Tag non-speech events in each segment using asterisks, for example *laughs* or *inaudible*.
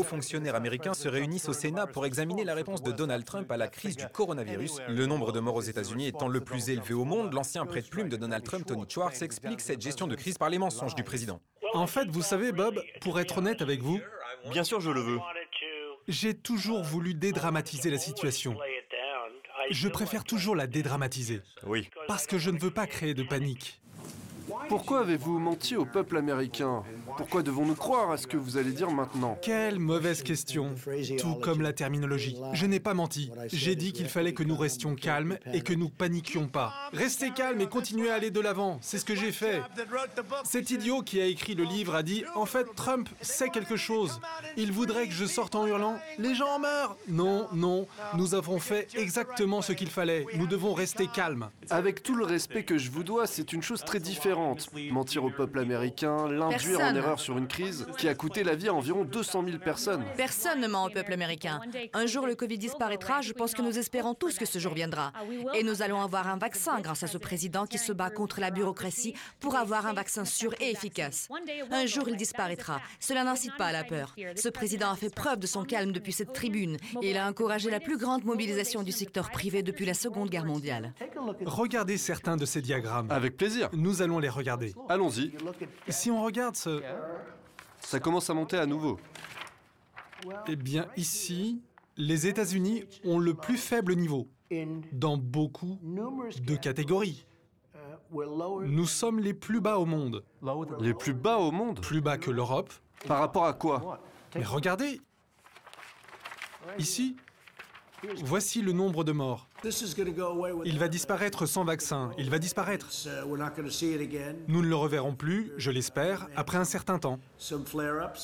hauts fonctionnaires américains se réunissent au Sénat pour examiner la réponse de Donald Trump à la crise du coronavirus. Le nombre de morts aux États-Unis étant le plus élevé au monde, l'ancien prête-plume de Donald Trump, Tony Schwartz, explique cette gestion de crise par les mensonges du président. En fait, vous savez, Bob, pour être honnête avec vous, Bien sûr, je le veux. j'ai toujours voulu dédramatiser la situation. Je préfère toujours la dédramatiser, Oui. parce que je ne veux pas créer de panique. Pourquoi avez-vous menti au peuple américain? Pourquoi devons-nous croire à ce que vous allez dire maintenant Quelle mauvaise question, tout comme la terminologie. Je n'ai pas menti. J'ai dit qu'il fallait que nous restions calmes et que nous paniquions pas. Restez calmes et continuez à aller de l'avant. C'est ce que j'ai fait. Cet idiot qui a écrit le livre a dit En fait, Trump sait quelque chose. Il voudrait que je sorte en hurlant Les gens meurent Non, non. Nous avons fait exactement ce qu'il fallait. Nous devons rester calmes. Avec tout le respect que je vous dois, c'est une chose très différente. Mentir au peuple américain, l'induire en. Erreur sur une crise qui a coûté la vie à environ 200 000 personnes. Personne ne ment au peuple américain. Un jour, le Covid disparaîtra. Je pense que nous espérons tous que ce jour viendra. Et nous allons avoir un vaccin grâce à ce président qui se bat contre la bureaucratie pour avoir un vaccin sûr et efficace. Un jour, il disparaîtra. Cela n'incite pas à la peur. Ce président a fait preuve de son calme depuis cette tribune et il a encouragé la plus grande mobilisation du secteur privé depuis la Seconde Guerre mondiale. Regardez certains de ces diagrammes. Avec plaisir. Nous allons les regarder. Allons-y. Si on regarde ce... Ça commence à monter à nouveau. Eh bien, ici, les États-Unis ont le plus faible niveau dans beaucoup de catégories. Nous sommes les plus bas au monde, Les plus bas au monde plus bas que l'Europe. Par rapport à quoi? Mais regardez, ici, voici le nombre de morts. Il va disparaître sans vaccin, il va disparaître. Nous ne le reverrons plus, je l'espère, après un certain temps.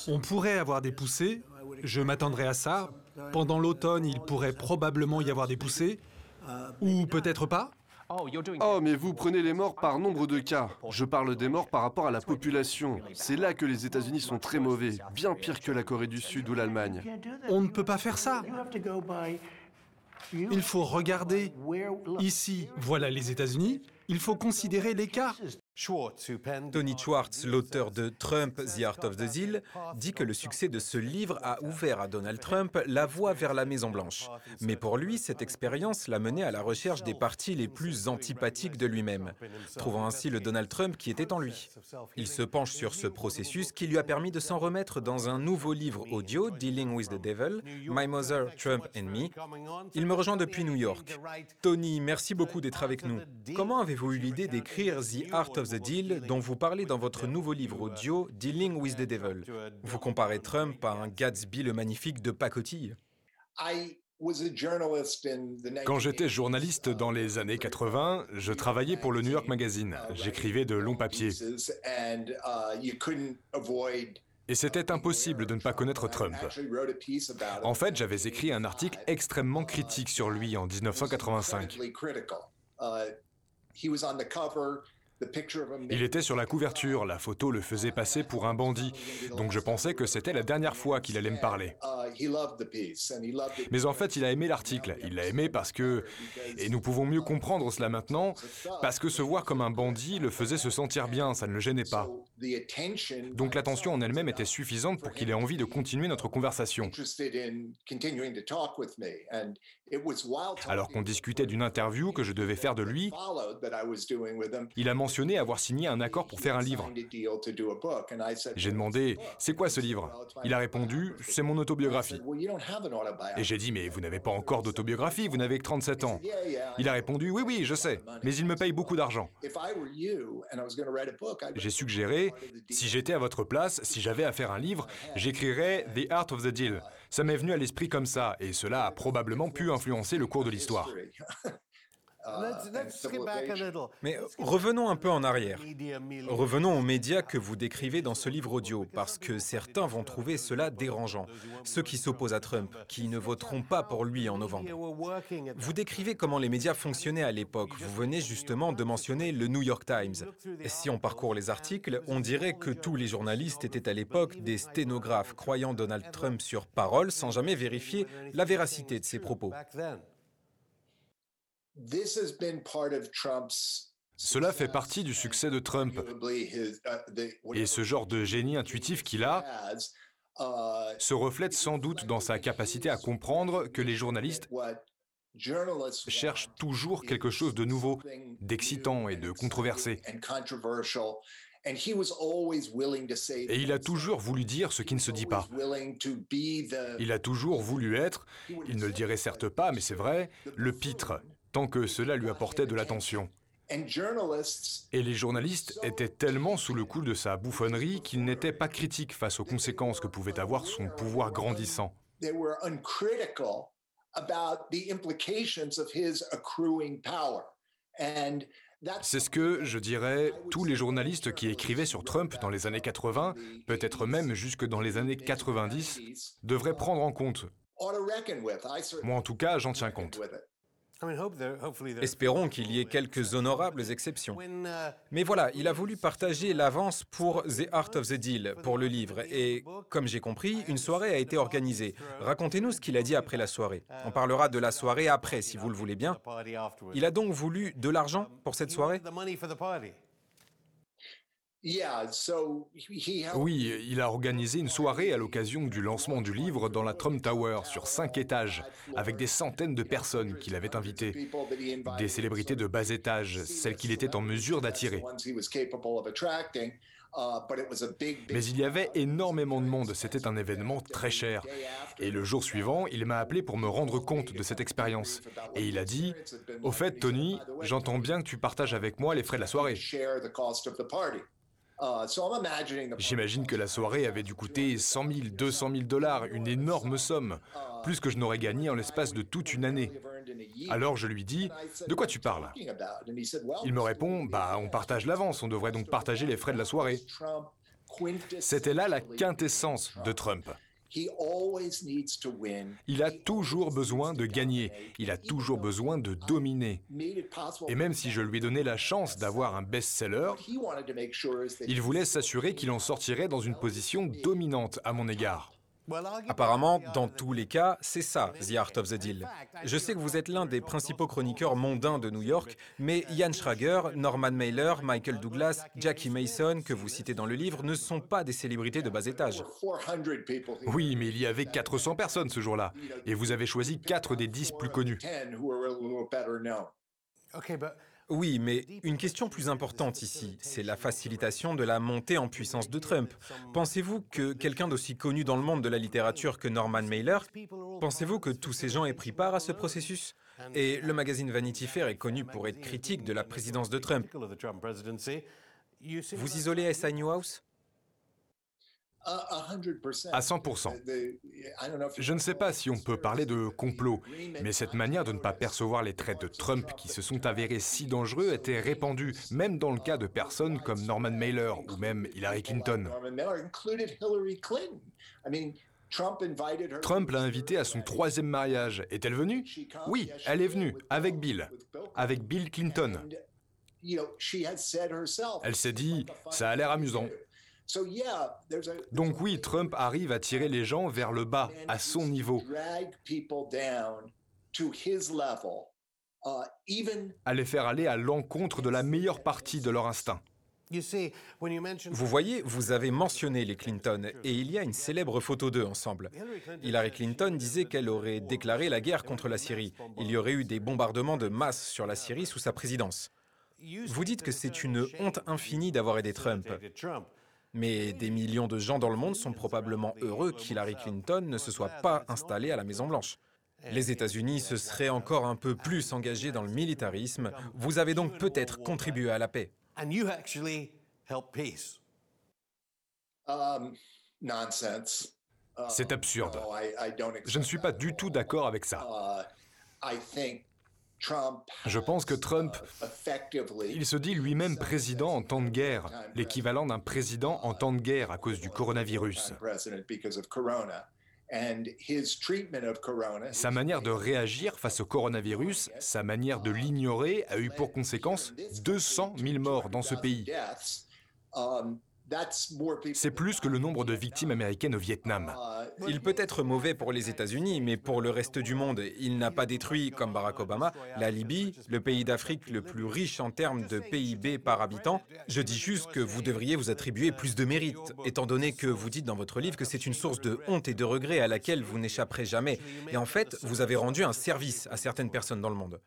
On pourrait avoir des poussées, je m'attendrai à ça. Pendant l'automne, il pourrait probablement y avoir des poussées, ou peut-être pas. Oh, mais vous prenez les morts par nombre de cas. Je parle des morts par rapport à la population. C'est là que les États-Unis sont très mauvais, bien pire que la Corée du Sud ou l'Allemagne. On ne peut pas faire ça. Il faut regarder ici, voilà les États-Unis. Il faut considérer cas. Tony Schwartz, l'auteur de Trump, The Art of the Deal, dit que le succès de ce livre a ouvert à Donald Trump la voie vers la Maison-Blanche. Mais pour lui, cette expérience l'a mené à la recherche des parties les plus antipathiques de lui-même, trouvant ainsi le Donald Trump qui était en lui. Il se penche sur ce processus qui lui a permis de s'en remettre dans un nouveau livre audio, Dealing with the Devil, My Mother, Trump and Me. Il me rejoint depuis New York. Tony, merci beaucoup d'être avec nous. Comment avez-vous eu l'idée d'écrire The Art of the Deal dont vous parlez dans votre nouveau livre audio Dealing with the Devil Vous comparez Trump à un Gatsby le magnifique de pacotille. Quand j'étais journaliste dans les années 80, je travaillais pour le New York Magazine. J'écrivais de longs papiers. Et c'était impossible de ne pas connaître Trump. En fait, j'avais écrit un article extrêmement critique sur lui en 1985. Il était sur la couverture, la photo le faisait passer pour un bandit, donc je pensais que c'était la dernière fois qu'il allait me parler. Mais en fait, il a aimé l'article, il l'a aimé parce que, et nous pouvons mieux comprendre cela maintenant, parce que se voir comme un bandit le faisait se sentir bien, ça ne le gênait pas. Donc l'attention en elle-même était suffisante pour qu'il ait envie de continuer notre conversation. Alors qu'on discutait d'une interview que je devais faire de lui, il a mentionné avoir signé un accord pour faire un livre. J'ai demandé C'est quoi ce livre? Il a répondu C'est mon autobiographie. Et j'ai dit Mais vous n'avez pas encore d'autobiographie, vous n'avez que 37 ans. Il a répondu Oui, oui, je sais, mais il me paye beaucoup d'argent. J'ai suggéré Si j'étais à votre place, si j'avais à faire un livre, j'écrirais The Art of the Deal. Ça m'est venu à l'esprit comme ça, et cela a probablement pu influencer le cours de l'histoire. *laughs* Mais revenons un peu en arrière. Revenons aux médias que vous décrivez dans ce livre audio, parce que certains vont trouver cela dérangeant. Ceux qui s'opposent à Trump, qui ne voteront pas pour lui en novembre. Vous décrivez comment les médias fonctionnaient à l'époque. Vous venez justement de mentionner le New York Times. Et si on parcourt les articles, on dirait que tous les journalistes étaient à l'époque des sténographes croyant Donald Trump sur parole sans jamais vérifier la véracité de ses propos. Cela fait partie du succès de Trump. Et ce genre de génie intuitif qu'il a, se reflète sans doute dans sa capacité à comprendre que les journalistes cherchent toujours quelque chose de nouveau, d'excitant et de controversé. Et il a toujours voulu dire ce qui ne se dit pas. Il a toujours voulu être, il ne le dirait certes pas, mais c'est vrai, le pitre, tant que cela lui apportait de l'attention. Et les journalistes étaient tellement sous le coup de sa bouffonnerie qu'ils n'étaient pas critiques face aux conséquences que pouvait avoir son pouvoir grandissant. C'est ce que, je dirais, tous les journalistes qui écrivaient sur Trump dans les années 80, peut-être même jusque dans les années 90, devraient prendre en compte. Moi en tout cas, j'en tiens compte. Espérons qu'il y ait quelques honorables exceptions. Mais voilà, il a voulu partager l'avance pour The Art of the Deal, pour le livre. Et comme j'ai compris, une soirée a été organisée. Racontez-nous ce qu'il a dit après la soirée. On parlera de la soirée après, si vous le voulez bien. Il a donc voulu de l'argent pour cette soirée? Oui, il a organisé une soirée à l'occasion du lancement du livre dans la Trump Tower sur cinq étages, avec des centaines de personnes qu'il avait invitées, des célébrités de bas étage, celles qu'il était en mesure d'attirer. Mais il y avait énormément de monde, c'était un événement très cher. Et le jour suivant, il m'a appelé pour me rendre compte de cette expérience. Et il a dit, Au fait, Tony, j'entends bien que tu partages avec moi les frais de la soirée. Uh, J'imagine que la soirée avait dû coûter 100 000, 200 000 dollars, une énorme somme, plus que je n'aurais gagné en l'espace de toute une année. Alors je lui dis, de quoi tu parles? Il me répond, bah on partage l'avance, on devrait donc partager les frais de la soirée. C'était là la quintessence de Trump. Il a toujours besoin de gagner, il a toujours besoin de dominer. Et même si je lui ai donné la chance d'avoir un best-seller, il voulait s'assurer qu'il en sortirait dans une position dominante à mon égard. Apparemment, dans tous les cas, c'est ça, The Art of the Deal. Je sais que vous êtes l'un des principaux chroniqueurs mondains de New York, mais Ian Schrager, Norman Mailer, Michael Douglas, Jackie Mason, que vous citez dans le livre, ne sont pas des célébrités de bas étage. Oui, mais il y avait 400 personnes ce jour-là, et vous avez choisi 4 des 10 plus connus. Oui, mais une question plus importante ici, c'est la facilitation de la montée en puissance de Trump. Pensez-vous que quelqu'un d'aussi connu dans le monde de la littérature que Norman Mailer, pensez-vous que tous ces gens aient pris part à ce processus? Et le magazine Vanity Fair est connu pour être critique de la présidence de Trump. Vous isolez SI Newhouse à 100%. Je ne sais pas si on peut parler de complot, mais cette manière de ne pas percevoir les traits de Trump qui se sont avérés si dangereux était répandue, même dans le cas de personnes comme Norman Mailer ou même Hillary Clinton. Trump l'a invitée à son troisième mariage. Est-elle venue? Oui, elle est venue, avec Bill, avec Bill Clinton. Elle s'est dit, ça a l'air amusant. Donc oui, Trump arrive à tirer les gens vers le bas, à son niveau. Uh, à les faire aller à l'encontre de la meilleure partie de leur instinct. Vous voyez, vous avez mentionné les Clinton et il y a une célèbre photo d'eux ensemble. Hillary Clinton disait qu'elle aurait déclaré la guerre contre la Syrie. Il y aurait eu des bombardements de masse sur la Syrie sous sa présidence. Vous dites que c'est une honte infinie d'avoir aidé Trump. Mais des millions de gens dans le monde sont probablement heureux qu'Hillary Clinton ne se soit pas installée à la Maison-Blanche. Les États-Unis se seraient encore un peu plus engagés dans le militarisme. Vous avez donc peut-être contribué à la paix. C'est absurde. Je ne suis pas du tout d'accord avec ça. Je pense que Trump, il se dit lui-même président en temps de guerre, l'équivalent d'un président en temps de guerre à cause du coronavirus. Sa manière de réagir face au coronavirus, sa manière de l'ignorer a eu pour conséquence 200 000 morts dans ce pays. C'est plus que le nombre de victimes américaines au Vietnam. Il peut être mauvais pour les États-Unis, mais pour le reste du monde, il n'a pas détruit, comme Barack Obama, la Libye, le pays d'Afrique le plus riche en termes de PIB par habitant. Je dis juste que vous devriez vous attribuer plus de mérite, étant donné que vous dites dans votre livre que c'est une source de honte et de regret à laquelle vous n'échapperez jamais. Et en fait, vous avez rendu un service à certaines personnes dans le monde.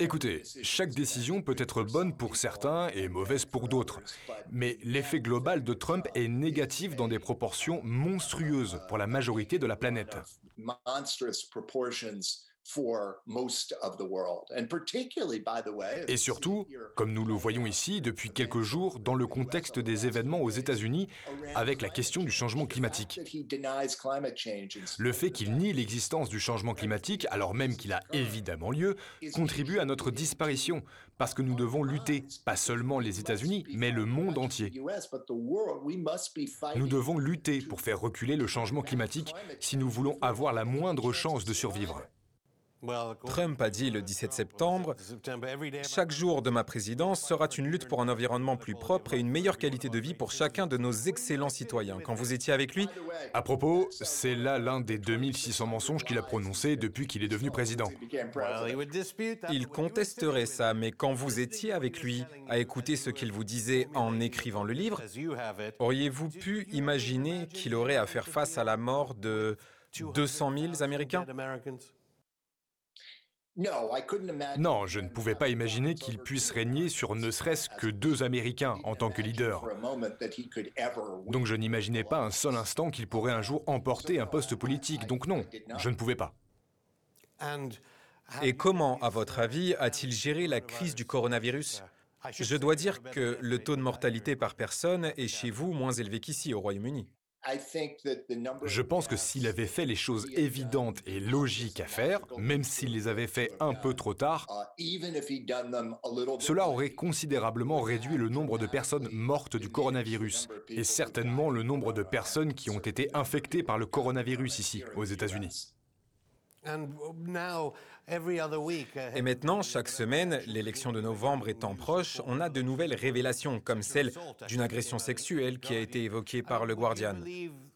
Écoutez, chaque décision peut être bonne pour certains et mauvaise pour d'autres. Mais l'effet global de Trump est négatif dans des proportions monstrueuses pour la majorité de la planète. Et surtout, comme nous le voyons ici depuis quelques jours, dans le contexte des événements aux États-Unis, avec la question du changement climatique. Le fait qu'il nie l'existence du changement climatique, alors même qu'il a évidemment lieu, contribue à notre disparition, parce que nous devons lutter, pas seulement les États-Unis, mais le monde entier. Nous devons lutter pour faire reculer le changement climatique si nous voulons avoir la moindre chance de survivre. Trump a dit le 17 septembre, Chaque jour de ma présidence sera une lutte pour un environnement plus propre et une meilleure qualité de vie pour chacun de nos excellents citoyens. Quand vous étiez avec lui À propos, c'est là l'un des 2600 mensonges qu'il a prononcés depuis qu'il est devenu président. Il contesterait ça, mais quand vous étiez avec lui à écouter ce qu'il vous disait en écrivant le livre, auriez-vous pu imaginer qu'il aurait à faire face à la mort de 200 000 Américains? Non, je ne pouvais pas imaginer qu'il puisse régner sur ne serait-ce que deux Américains en tant que leader. Donc je n'imaginais pas un seul instant qu'il pourrait un jour emporter un poste politique. Donc non, je ne pouvais pas. Et comment, à votre avis, a-t-il géré la crise du coronavirus? Je dois dire que le taux de mortalité par personne est chez vous moins élevé qu'ici au Royaume-Uni. Je pense que s'il avait fait les choses évidentes et logiques à faire, même s'il les avait fait un peu trop tard, cela aurait considérablement réduit le nombre de personnes mortes du coronavirus et certainement le nombre de personnes qui ont été infectées par le coronavirus ici, aux États-Unis. Et maintenant, chaque semaine, l'élection de novembre étant proche, on a de nouvelles révélations, comme celle d'une agression sexuelle qui a été évoquée par le Guardian.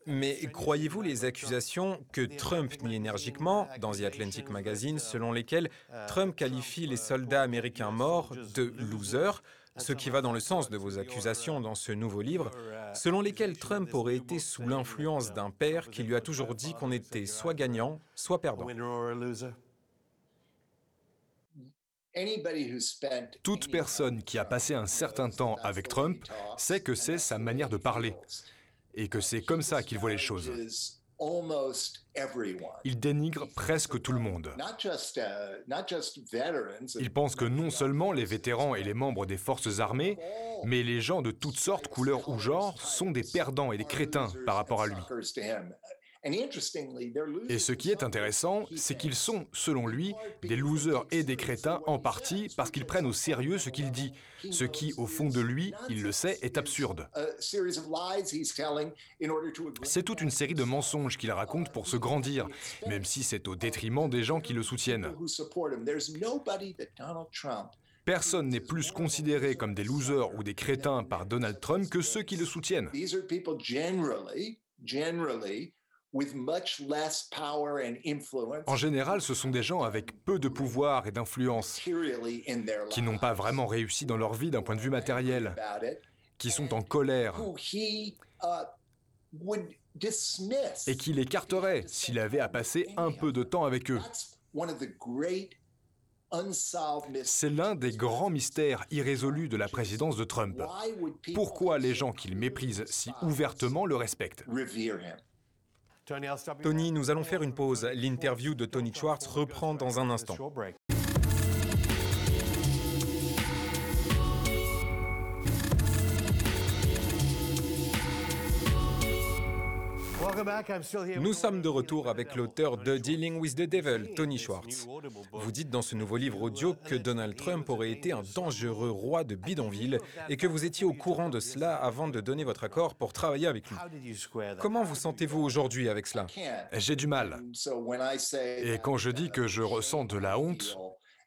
Mais croyez-vous les accusations que Trump nie énergiquement dans The Atlantic Magazine, selon lesquelles Trump qualifie les soldats américains morts de losers? Ce qui va dans le sens de vos accusations dans ce nouveau livre, selon lesquelles Trump aurait été sous l'influence d'un père qui lui a toujours dit qu'on était soit gagnant, soit perdant. Toute personne qui a passé un certain temps avec Trump sait que c'est sa manière de parler et que c'est comme ça qu'il voit les choses. Il dénigre presque tout le monde. Il pense que non seulement les vétérans et les membres des forces armées, mais les gens de toutes sortes, couleurs ou genres, sont des perdants et des crétins par rapport à lui. Et ce qui est intéressant, c'est qu'ils sont, selon lui, des losers et des crétins en partie parce qu'ils prennent au sérieux ce qu'il dit, ce qui, au fond de lui, il le sait, est absurde. C'est toute une série de mensonges qu'il raconte pour se grandir, même si c'est au détriment des gens qui le soutiennent. Personne n'est plus considéré comme des losers ou des crétins par Donald Trump que ceux qui le soutiennent. En général, ce sont des gens avec peu de pouvoir et d'influence, qui n'ont pas vraiment réussi dans leur vie d'un point de vue matériel, qui sont en colère, uh, et qui l'écarteraient s'il avait à passer un peu de temps avec eux. C'est l'un des grands mystères irrésolus de la présidence de Trump. Pourquoi les gens qu'il méprise si ouvertement le respectent? Tony, nous allons faire une pause. L'interview de Tony Schwartz reprend dans un instant. Nous sommes de retour avec l'auteur de Dealing with the Devil, Tony Schwartz. Vous dites dans ce nouveau livre audio que Donald Trump aurait été un dangereux roi de bidonville et que vous étiez au courant de cela avant de donner votre accord pour travailler avec lui. Comment vous sentez-vous aujourd'hui avec cela? J'ai du mal. Et quand je dis que je ressens de la honte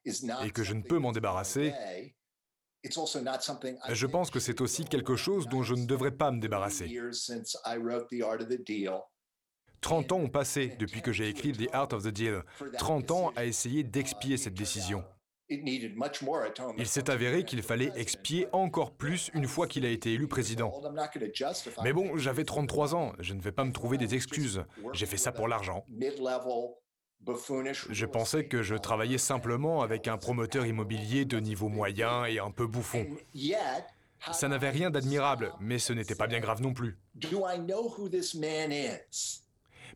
et que je ne peux m'en débarrasser, Je pense que c'est aussi quelque chose dont je ne devrais pas me débarrasser. 30 ans ont passé depuis que j'ai écrit The Art of the Deal. 30 ans à essayer d'expier cette décision. Il s'est avéré qu'il fallait expier encore plus une fois qu'il a été élu président. Mais bon, j'avais 33 ans, je ne vais pas me trouver des excuses. J'ai fait ça pour l'argent. Je pensais que je travaillais simplement avec un promoteur immobilier de niveau moyen et un peu bouffon. Ça n'avait rien d'admirable, mais ce n'était pas bien grave non plus.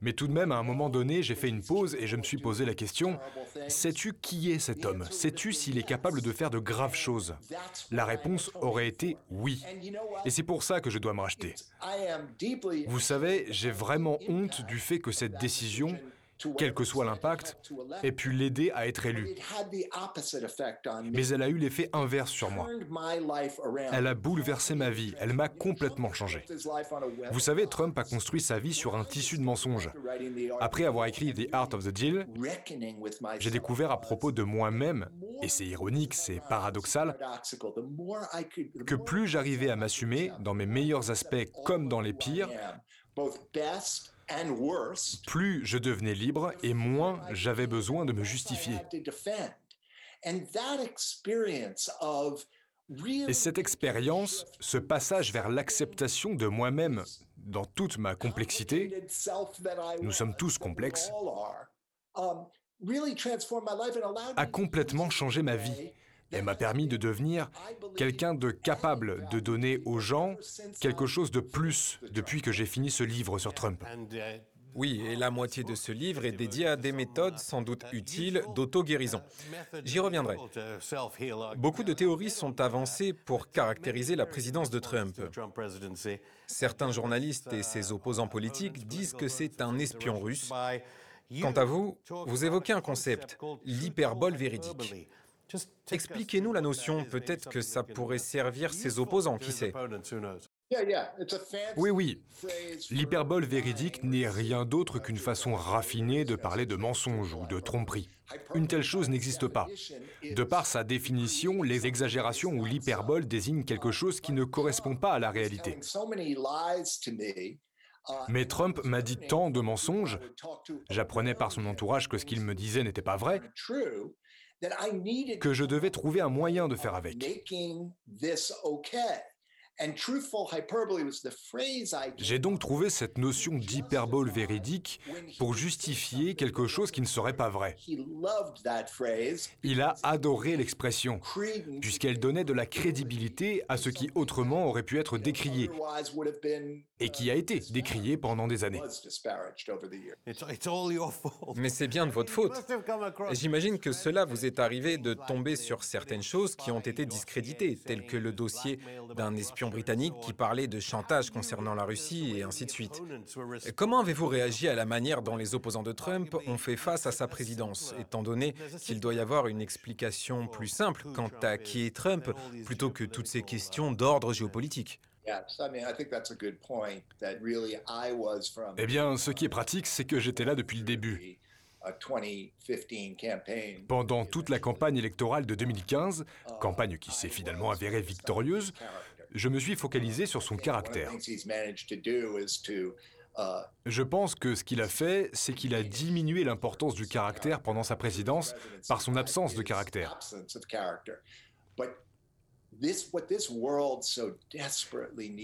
Mais tout de même, à un moment donné, j'ai fait une pause et je me suis posé la question, sais-tu qui est cet homme? Sais-tu s'il est capable de faire de graves choses? La réponse aurait été oui. Et c'est pour ça que je dois me racheter. Vous savez, j'ai vraiment honte du fait que cette décision quel que soit l'impact, ait pu l'aider à être élu. Mais elle a eu l'effet inverse sur moi. Elle a bouleversé ma vie, elle m'a complètement changé. Vous savez, Trump a construit sa vie sur un tissu de mensonges. Après avoir écrit The Art of the Deal, j'ai découvert à propos de moi-même, et c'est ironique, c'est paradoxal, que plus j'arrivais à m'assumer dans mes meilleurs aspects comme dans les pires, plus je devenais libre et moins j'avais besoin de me justifier. Et cette expérience, ce passage vers l'acceptation de moi-même dans toute ma complexité, nous sommes tous complexes, a complètement changé ma vie et m'a permis de devenir quelqu'un de capable de donner aux gens quelque chose de plus depuis que j'ai fini ce livre sur Trump. Oui, et la moitié de ce livre est dédiée à des méthodes sans doute utiles d'auto-guérison. J'y reviendrai. Beaucoup de théories sont avancées pour caractériser la présidence de Trump. Certains journalistes et ses opposants politiques disent que c'est un espion russe. Quant à vous, vous évoquez un concept, l'hyperbole véridique. Expliquez-nous la notion, peut-être que ça pourrait servir ses opposants, qui sait? Oui, oui. L'hyperbole véridique n'est rien d'autre qu'une façon raffinée de parler de mensonge ou de tromperie. Une telle chose n'existe pas. De par sa définition, les exagérations ou l'hyperbole désignent quelque chose qui ne correspond pas à la réalité. Mais Trump m'a dit tant de mensonges, j'apprenais par son entourage que ce qu'il me disait n'était pas vrai, que je devais trouver un moyen de faire avec. J'ai donc trouvé cette notion d'hyperbole véridique pour justifier quelque chose qui ne serait pas vrai. Il a adoré l'expression, puisqu'elle donnait de la crédibilité à ce qui autrement aurait pu être décrié, et qui a été décrié pendant des années. Mais c'est bien de votre faute. J'imagine que cela vous est arrivé de tomber sur certaines choses qui ont été discréditées, telles que le dossier d'un espion britannique qui parlait de chantage concernant la Russie et ainsi de suite. Comment avez-vous réagi à la manière dont les opposants de Trump ont fait face à sa présidence, étant donné qu'il doit y avoir une explication plus simple quant à qui est Trump, plutôt que toutes ces questions d'ordre géopolitique? Eh bien, ce qui est pratique, c'est que j'étais là depuis le début. Pendant toute la campagne électorale de 2015, campagne qui s'est finalement avérée victorieuse, je me suis focalisé sur son caractère. Je pense que ce qu'il a fait, c'est qu'il a diminué l'importance du caractère pendant sa présidence par son absence de caractère.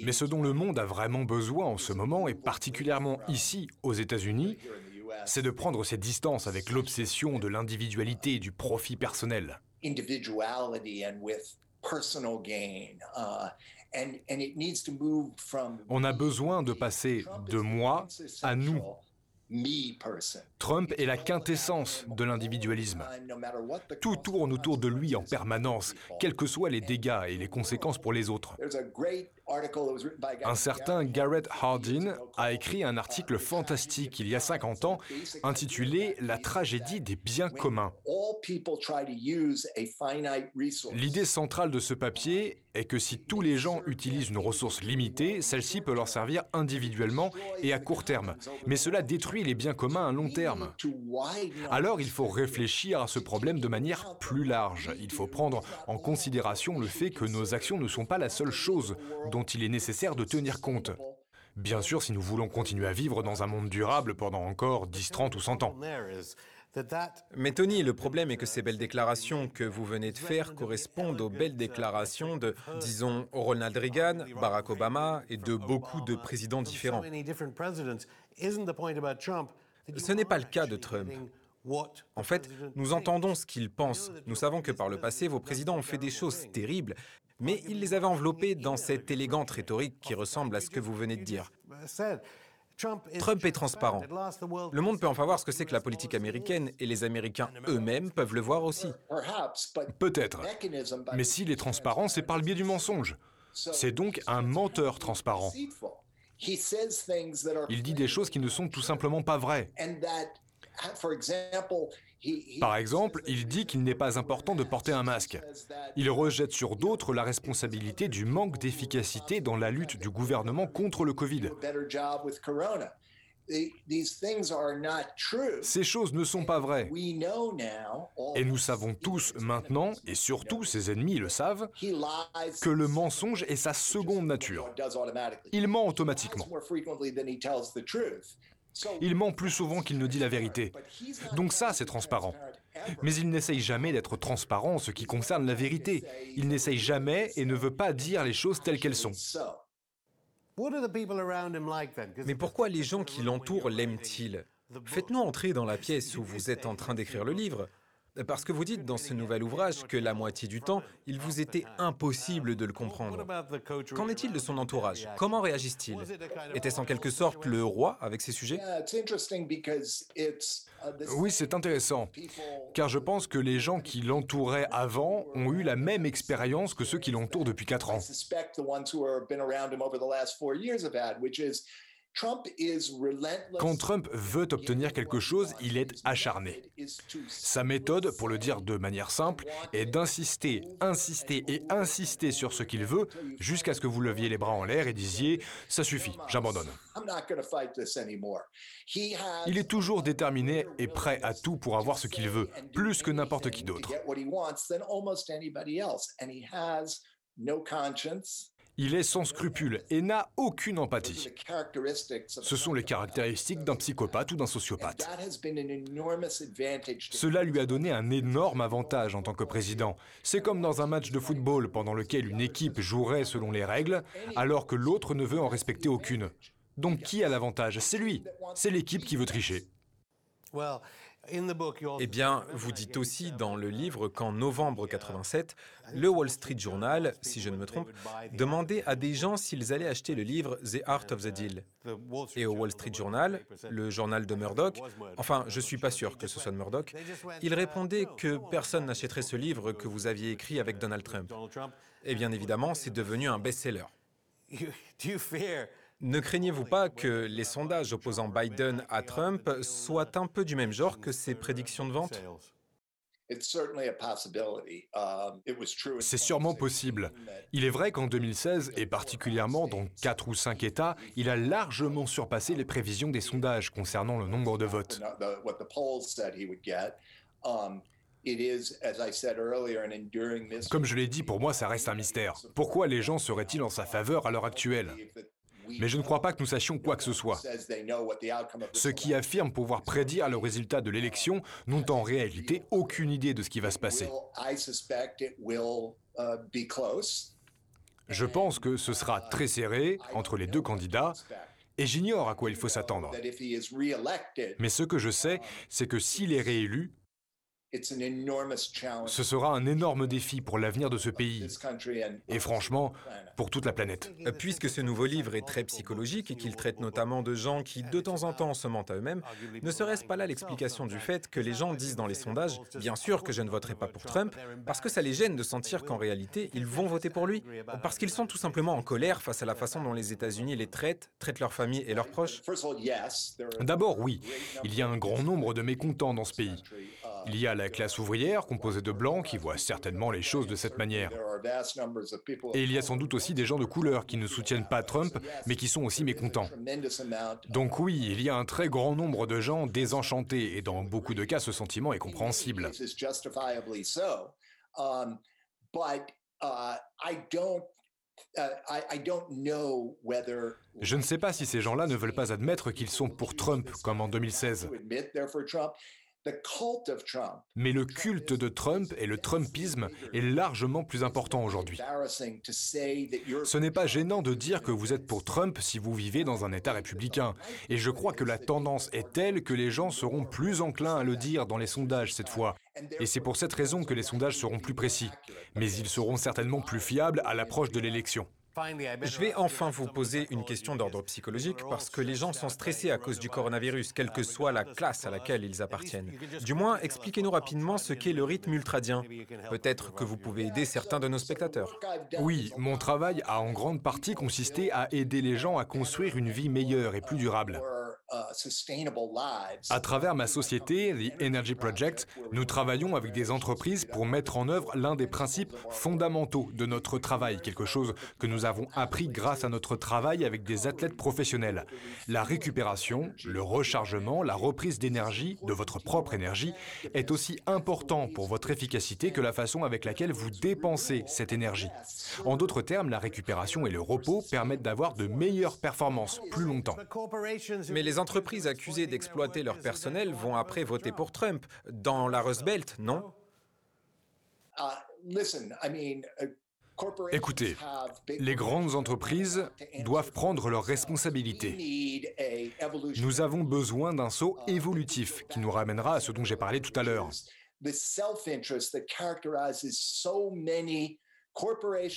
Mais ce dont le monde a vraiment besoin en ce moment, et particulièrement ici aux États-Unis, c'est de prendre ses distances avec l'obsession de l'individualité et du profit personnel. On a besoin de passer de moi à nous Trump est la quintessence de l'individualisme. Tout tourne autour de lui en permanence, quels que soient les dégâts et les conséquences pour les autres. Un certain Garrett Hardin a écrit un article fantastique il y a 50 ans intitulé La tragédie des biens communs. L'idée centrale de ce papier est que si tous les gens utilisent une ressource limitée, celle-ci peut leur servir individuellement et à court terme. Mais cela détruit les biens communs à long terme terme. Alors il faut réfléchir à ce problème de manière plus large. Il faut prendre en considération le fait que nos actions ne sont pas la seule chose dont il est nécessaire de tenir compte. Bien sûr, si nous voulons continuer à vivre dans un monde durable pendant encore 10, 30 ou 100 ans. Mais Tony, le problème est que ces belles déclarations que vous venez de faire correspondent aux belles déclarations de, disons, Ronald Reagan, Barack Obama et de beaucoup de présidents différents. Ce n'est pas le cas de Trump. En fait, nous entendons ce qu'il pense. Nous savons que par le passé, vos présidents ont fait des choses terribles, mais ils les avaient enveloppées dans cette élégante rhétorique qui ressemble à ce que vous venez de dire. Trump est transparent. Le monde peut enfin voir ce que c'est que la politique américaine et les Américains eux-mêmes peuvent le voir aussi. Peut-être. Mais s'il est transparent, c'est par le biais du mensonge. C'est donc un menteur transparent. Il dit des choses qui ne sont tout simplement pas vraies. Par exemple, il dit qu'il n'est pas important de porter un masque. Il rejette sur d'autres la responsabilité du manque d'efficacité dans la lutte du gouvernement contre le Covid. Ces choses ne sont pas vraies. Et nous savons tous maintenant, et surtout ses ennemis le savent, que le mensonge est sa seconde nature. Il ment automatiquement. Il ment plus souvent qu'il ne dit la vérité. Donc ça, c'est transparent. Mais il n'essaye jamais d'être transparent en ce qui concerne la vérité. Il n'essaye jamais et ne veut pas dire les choses telles qu'elles sont. Mais pourquoi les gens qui l'entourent l'aiment-ils? Faites-nous entrer dans la pièce où vous êtes en train d'écrire le livre. Parce que vous dites dans ce nouvel ouvrage que la moitié du temps, il vous était impossible de le comprendre. Qu'en est-il de son entourage? Comment réagissent-ils? Était-ce en quelque sorte le roi avec ces sujets? Oui, c'est intéressant, car je pense que les gens qui l'entouraient avant ont eu la même expérience que ceux qui l'entourent depuis 4 ans. Quand Trump veut obtenir quelque chose, il est acharné. Sa méthode, pour le dire de manière simple, est d'insister, insister et insister sur ce qu'il veut jusqu'à ce que vous leviez les bras en l'air et disiez ⁇ ça suffit, j'abandonne ⁇ Il est toujours déterminé et prêt à tout pour avoir ce qu'il veut, plus que n'importe qui d'autre. Il est sans scrupule et n'a aucune empathie. Ce sont les caractéristiques d'un psychopathe ou d'un sociopathe. Cela lui a donné un énorme avantage en tant que président. C'est comme dans un match de football pendant lequel une équipe jouerait selon les règles, alors que l'autre ne veut en respecter aucune. Donc qui a l'avantage? C'est lui. C'est l'équipe qui veut tricher. Eh bien, vous dites aussi dans le livre qu'en novembre 87, le Wall Street Journal, si je ne me trompe, demandait à des gens s'ils allaient acheter le livre The Art of the Deal. Et au Wall Street Journal, le journal de Murdoch, enfin, je ne suis pas sûr que ce soit de Murdoch, il répondait que personne n'achèterait ce livre que vous aviez écrit avec Donald Trump. Et bien évidemment, c'est devenu un best-seller. *laughs* Ne craignez-vous pas que les sondages opposant Biden à Trump soient un peu du même genre que ses prédictions de vente? C'est sûrement possible. Il est vrai qu'en 2016, et particulièrement dans 4 ou 5 États, il a largement surpassé les prévisions des sondages concernant le nombre de votes. Comme je l'ai dit, pour moi, ça reste un mystère. Pourquoi les gens seraient-ils en sa faveur à l'heure actuelle? Mais je ne crois pas que nous sachions quoi que ce soit. Ceux qui affirment pouvoir prédire le résultat de l'élection n'ont en réalité aucune idée de ce qui va se passer. Je pense que ce sera très serré entre les deux candidats et j'ignore à quoi il faut s'attendre. Mais ce que je sais, c'est que s'il est réélu, ce sera un énorme défi pour l'avenir de ce pays et franchement pour toute la planète. Euh, puisque ce nouveau livre est très psychologique et qu'il traite notamment de gens qui de temps en temps se mentent à eux-mêmes, ne serait-ce pas là l'explication du fait que les gens disent dans les sondages, bien sûr que je ne voterai pas pour Trump, parce que ça les gêne de sentir qu'en réalité ils vont voter pour lui, parce qu'ils sont tout simplement en colère face à la façon dont les États-Unis les traitent, traitent leurs familles et leurs proches D'abord oui, il y a un grand nombre de mécontents dans ce pays. Il y a la classe ouvrière, composée de blancs, qui voit certainement les choses de cette manière. Et il y a sans doute des gens de couleur qui ne soutiennent pas Trump, mais qui sont aussi mécontents. Donc oui, il y a un très grand nombre de gens désenchantés, et dans beaucoup de cas, ce sentiment est compréhensible. Je ne sais pas si ces gens-là ne veulent pas admettre qu'ils sont pour Trump, comme en 2016. Mais le culte de Trump et le Trumpisme est largement plus important aujourd'hui. Ce n'est pas gênant de dire que vous êtes pour Trump si vous vivez dans un État républicain. Et je crois que la tendance est telle que les gens seront plus enclins à le dire dans les sondages cette fois. Et c'est pour cette raison que les sondages seront plus précis. Mais ils seront certainement plus fiables à l'approche de l'élection. Je vais enfin vous poser une question d'ordre psychologique parce que les gens sont stressés à cause du coronavirus, quelle que soit la classe à laquelle ils appartiennent. Du moins, expliquez-nous rapidement ce qu'est le rythme ultradien. Peut-être que vous pouvez aider certains de nos spectateurs. Oui, mon travail a en grande partie consisté à aider les gens à construire une vie meilleure et plus durable. À travers ma société, The Energy Project, nous travaillons avec des entreprises pour mettre en œuvre l'un des principes fondamentaux de notre travail, quelque chose que nous avons appris grâce à notre travail avec des athlètes professionnels. La récupération, le rechargement, la reprise d'énergie, de votre propre énergie, est aussi important pour votre efficacité que la façon avec laquelle vous dépensez cette énergie. En d'autres termes, la récupération et le repos permettent d'avoir de meilleures performances plus longtemps. Mais les entreprises accusées d'exploiter leur personnel vont après voter pour Trump. Dans la Rust Belt, non Écoutez, les grandes entreprises doivent prendre leurs responsabilités. Nous avons besoin d'un saut évolutif qui nous ramènera à ce dont j'ai parlé tout à l'heure.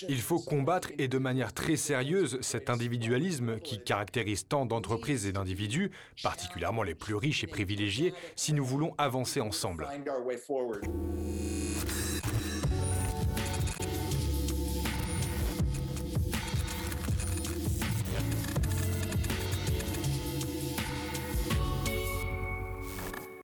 Il faut combattre et de manière très sérieuse cet individualisme qui caractérise tant d'entreprises et d'individus, particulièrement les plus riches et privilégiés, si nous voulons avancer ensemble.